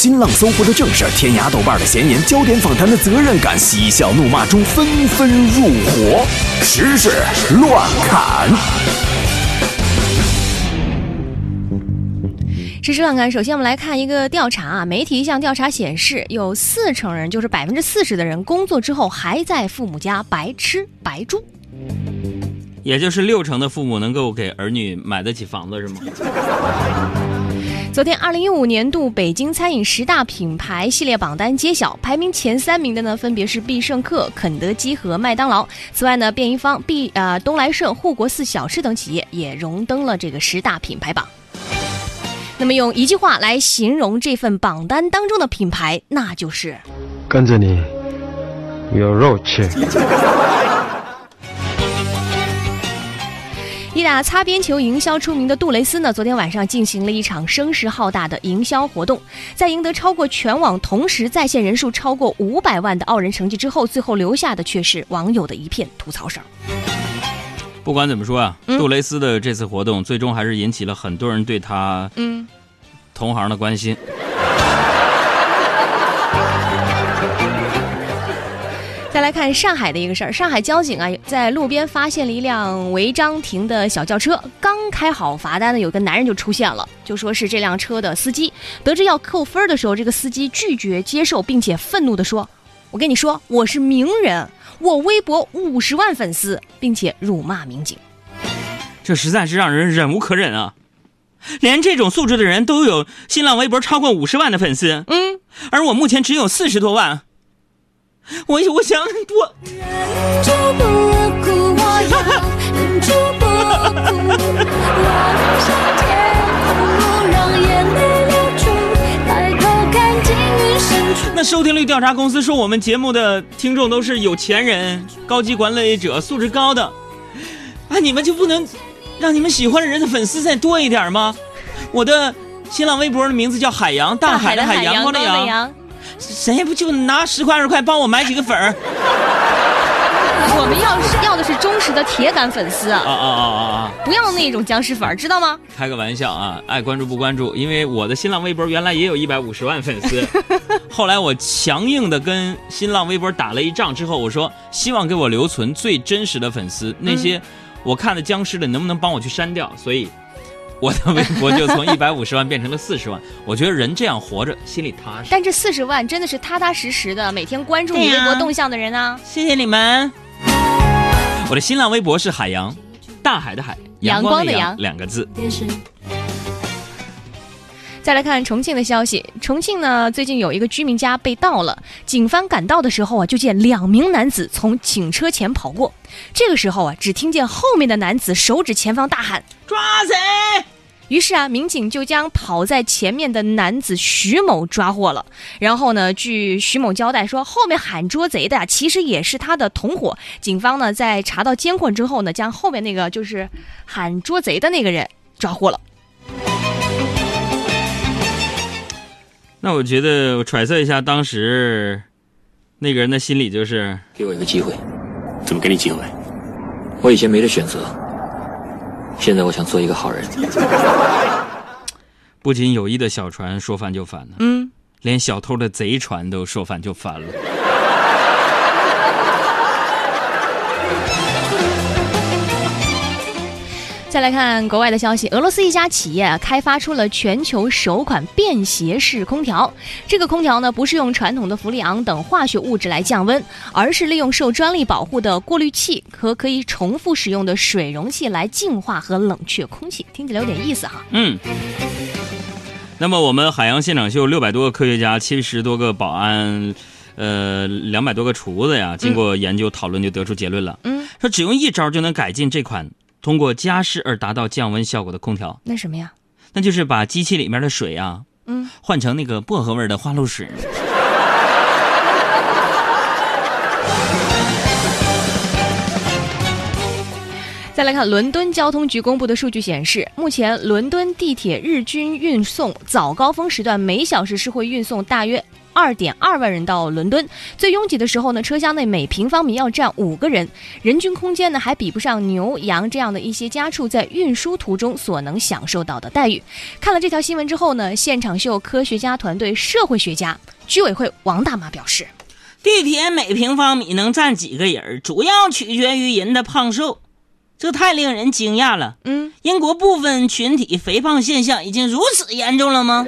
新浪、搜狐的正事，天涯、豆瓣的闲言，焦点访谈的责任感，嬉笑怒骂中纷纷入伙，时事乱侃。时事乱侃，首先我们来看一个调查啊，媒体一项调查显示，有四成人，就是百分之四十的人，工作之后还在父母家白吃白住。也就是六成的父母能够给儿女买得起房子，是吗？昨天，二零一五年度北京餐饮十大品牌系列榜单揭晓，排名前三名的呢，分别是必胜客、肯德基和麦当劳。此外呢，便宜坊、必呃东来顺、护国寺小吃等企业也荣登了这个十大品牌榜。那么，用一句话来形容这份榜单当中的品牌，那就是跟着你有肉吃。以打擦边球营销出名的杜蕾斯呢，昨天晚上进行了一场声势浩大的营销活动，在赢得超过全网同时在线人数超过五百万的傲人成绩之后，最后留下的却是网友的一片吐槽声。不管怎么说啊，杜蕾斯的这次活动最终还是引起了很多人对他嗯同行的关心。再来看上海的一个事儿，上海交警啊，在路边发现了一辆违章停的小轿车，刚开好罚单呢，有个男人就出现了，就说是这辆车的司机。得知要扣分的时候，这个司机拒绝接受，并且愤怒地说：“我跟你说，我是名人，我微博五十万粉丝，并且辱骂民警。”这实在是让人忍无可忍啊！连这种素质的人都有新浪微博超过五十万的粉丝，嗯，而我目前只有四十多万。我我想多。那收听率调查公司说我们节目的听众都是有钱人、高级管理者、素质高的，啊，你们就不能让你们喜欢的人的粉丝再多一点吗？我的新浪微博的名字叫海洋，大海的海，阳光的阳。谁不就拿十块二十块帮我买几个粉儿？我们要是要的是忠实的铁杆粉丝啊啊啊啊啊！不要那种僵尸粉儿，知道吗？开个玩笑啊，爱关注不关注，因为我的新浪微博原来也有一百五十万粉丝，后来我强硬的跟新浪微博打了一仗之后，我说希望给我留存最真实的粉丝，那些我看的僵尸的能不能帮我去删掉？所以。我的微博就从一百五十万变成了四十万，我觉得人这样活着心里踏实。但这四十万真的是踏踏实实的，每天关注你微博动向的人啊！谢谢你们。我的新浪微博是海洋，大海的海，阳光的阳两个字。再来看重庆的消息，重庆呢最近有一个居民家被盗了，警方赶到的时候啊，就见两名男子从警车前跑过，这个时候啊，只听见后面的男子手指前方大喊抓贼，于是啊，民警就将跑在前面的男子徐某抓获了。然后呢，据徐某交代说，后面喊捉贼的呀，其实也是他的同伙。警方呢在查到监控之后呢，将后面那个就是喊捉贼的那个人抓获了。那我觉得，我揣测一下，当时那个人的心理就是给我一个机会。怎么给你机会？我以前没得选择，现在我想做一个好人。不仅友谊的小船说翻就翻了，嗯，连小偷的贼船都说翻就翻了。再来看国外的消息，俄罗斯一家企业开发出了全球首款便携式空调。这个空调呢，不是用传统的氟利昂等化学物质来降温，而是利用受专利保护的过滤器和可以重复使用的水容器来净化和冷却空气。听起来有点意思哈。嗯。那么我们海洋现场秀六百多个科学家，七十多个保安，呃，两百多个厨子呀，经过研究讨论就得出结论了。嗯。说只用一招就能改进这款。通过加湿而达到降温效果的空调，那什么呀？那就是把机器里面的水啊，嗯，换成那个薄荷味的花露水。再 再来看伦敦交通局公布的数据显示，目前伦敦地铁日均运送早高峰时段每小时是会运送大约。二点二万人到伦敦，最拥挤的时候呢，车厢内每平方米要站五个人，人均空间呢还比不上牛羊这样的一些家畜在运输途中所能享受到的待遇。看了这条新闻之后呢，现场秀科学家团队社会学家居委会王大妈表示，地铁每平方米能站几个人，主要取决于人的胖瘦。这太令人惊讶了。嗯，英国部分群体肥胖现象已经如此严重了吗？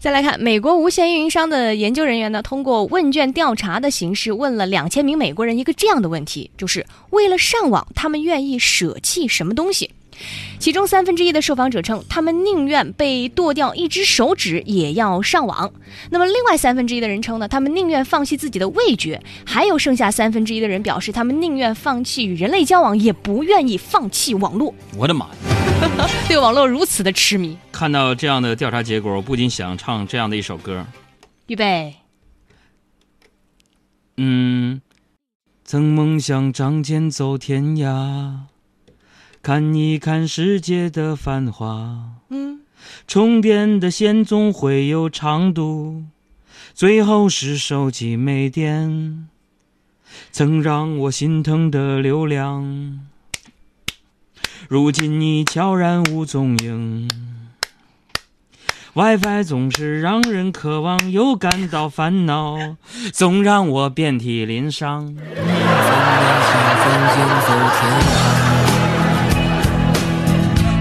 再来看，美国无线运营商的研究人员呢，通过问卷调查的形式问了两千名美国人一个这样的问题，就是为了上网，他们愿意舍弃什么东西？其中三分之一的受访者称，他们宁愿被剁掉一只手指也要上网。那么，另外三分之一的人称呢，他们宁愿放弃自己的味觉。还有剩下三分之一的人表示，他们宁愿放弃与人类交往，也不愿意放弃网络。我的妈呀！对网络如此的痴迷。看到这样的调查结果，我不禁想唱这样的一首歌。预备。嗯，曾梦想仗剑走天涯。看一看世界的繁华，嗯，充电的线总会有长度，最后是手机没电，曾让我心疼的流量，如今你悄然无踪影。WiFi 总是让人渴望又感到烦恼，总让我遍体鳞伤。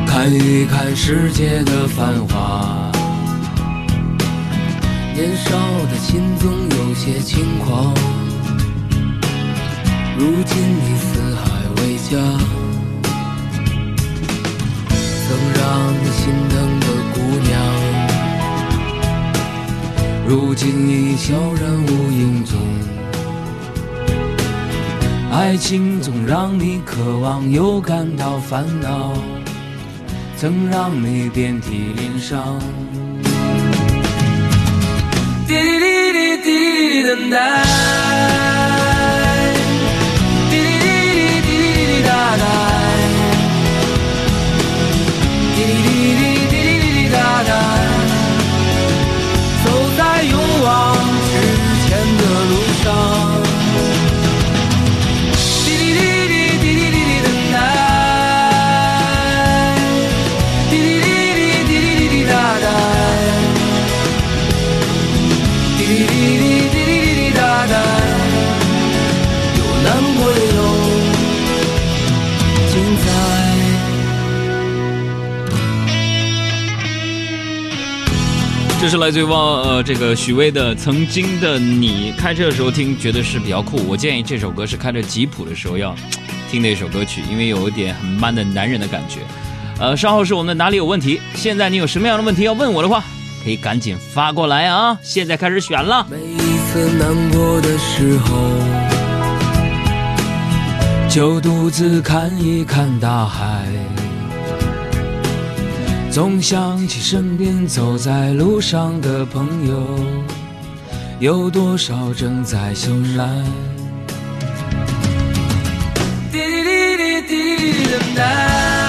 看一看世界的繁华，年少的心总有些轻狂。如今如今已悄然无影踪。爱情总让你渴望又感到烦恼。曾让你遍体鳞伤。滴滴滴滴滴等待，这是来自于汪呃这个许巍的《曾经的你》，开车的时候听觉得是比较酷。我建议这首歌是开着吉普的时候要听的一首歌曲，因为有一点很 man 的男人的感觉。呃，稍后是我们的哪里有问题？现在你有什么样的问题要问我的话，可以赶紧发过来啊！现在开始选了。每一次难过的时候，就独自看一看大海。总想起身边走在路上的朋友，有多少正在醒来？滴滴滴滴滴滴等待。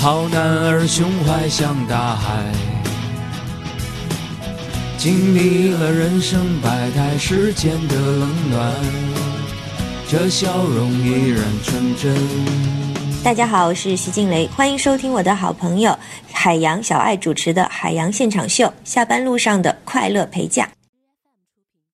好男儿胸怀像大海，经历了人生百态世间的冷暖，这笑容依然纯真。大家好，我是徐静蕾，欢迎收听我的好朋友海洋小爱主持的《海洋现场秀》，下班路上的快乐陪驾。